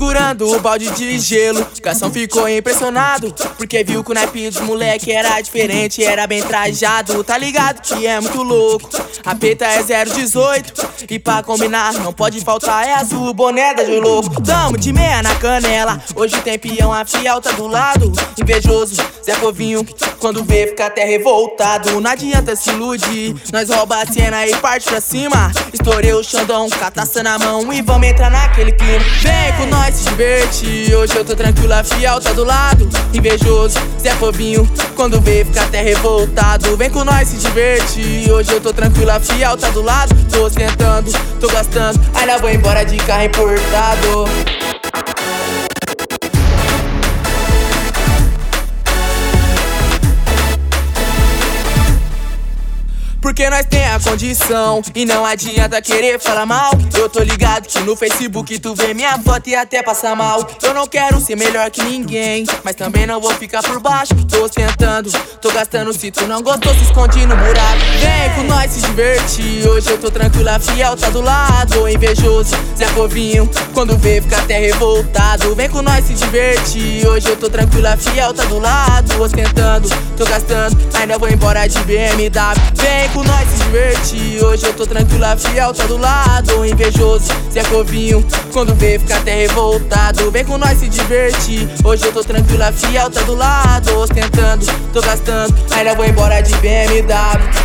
quebrando o balde de gelo. O garçom ficou impressionado, porque viu que o naipe dos moleque era diferente, era bem trajado. Tá ligado que é muito louco. A peita é 018 e pra combinar não pode faltar é azul, boné da louco. Tamo de meia na canela, hoje tem peão, a fiel tá do lado. Invejoso, Zé Povinho, quando vê fica até revoltado. Não adianta se iludir, nós rouba a cena e parte pra cima. Estourei o Xandão, com a taça na mão e vamos entrar naquele clima. Vem com nós se divertir, hoje eu tô tranquila, fiel tá do lado. Invejoso, Zé Povinho, quando vê fica até revoltado. Vem com nós se divertir, hoje eu tô tranquila, fiel tá do lado. Tô sentando, tô gastando, ainda vou embora de carro importado. Porque nós tem a condição E não adianta querer falar mal. Eu tô ligado que no Facebook tu vê minha foto e até passa mal. Eu não quero ser melhor que ninguém Mas também não vou ficar por baixo. Tô tentando, tô gastando. Se tu não gostou se esconde no buraco. Vem com nós se divertir. Hoje eu tô tranquila, fiel tá do lado. Invejoso, Zé Povinho. Quando vê fica até revoltado. Vem com nós se divertir. Hoje eu tô tranquila, fiel tá do lado. Ostentando, tô gastando Ainda vou embora de BMW Vem com nós se divertir. Hoje eu tô tranquila, fiel, tá do lado. Invejoso, Zé Covinho. Quando vê, fica até revoltado. Vem com nós se divertir. Hoje eu tô tranquila, fiel, tá do lado. Ostentando, tô gastando. Ainda vou embora de BMW.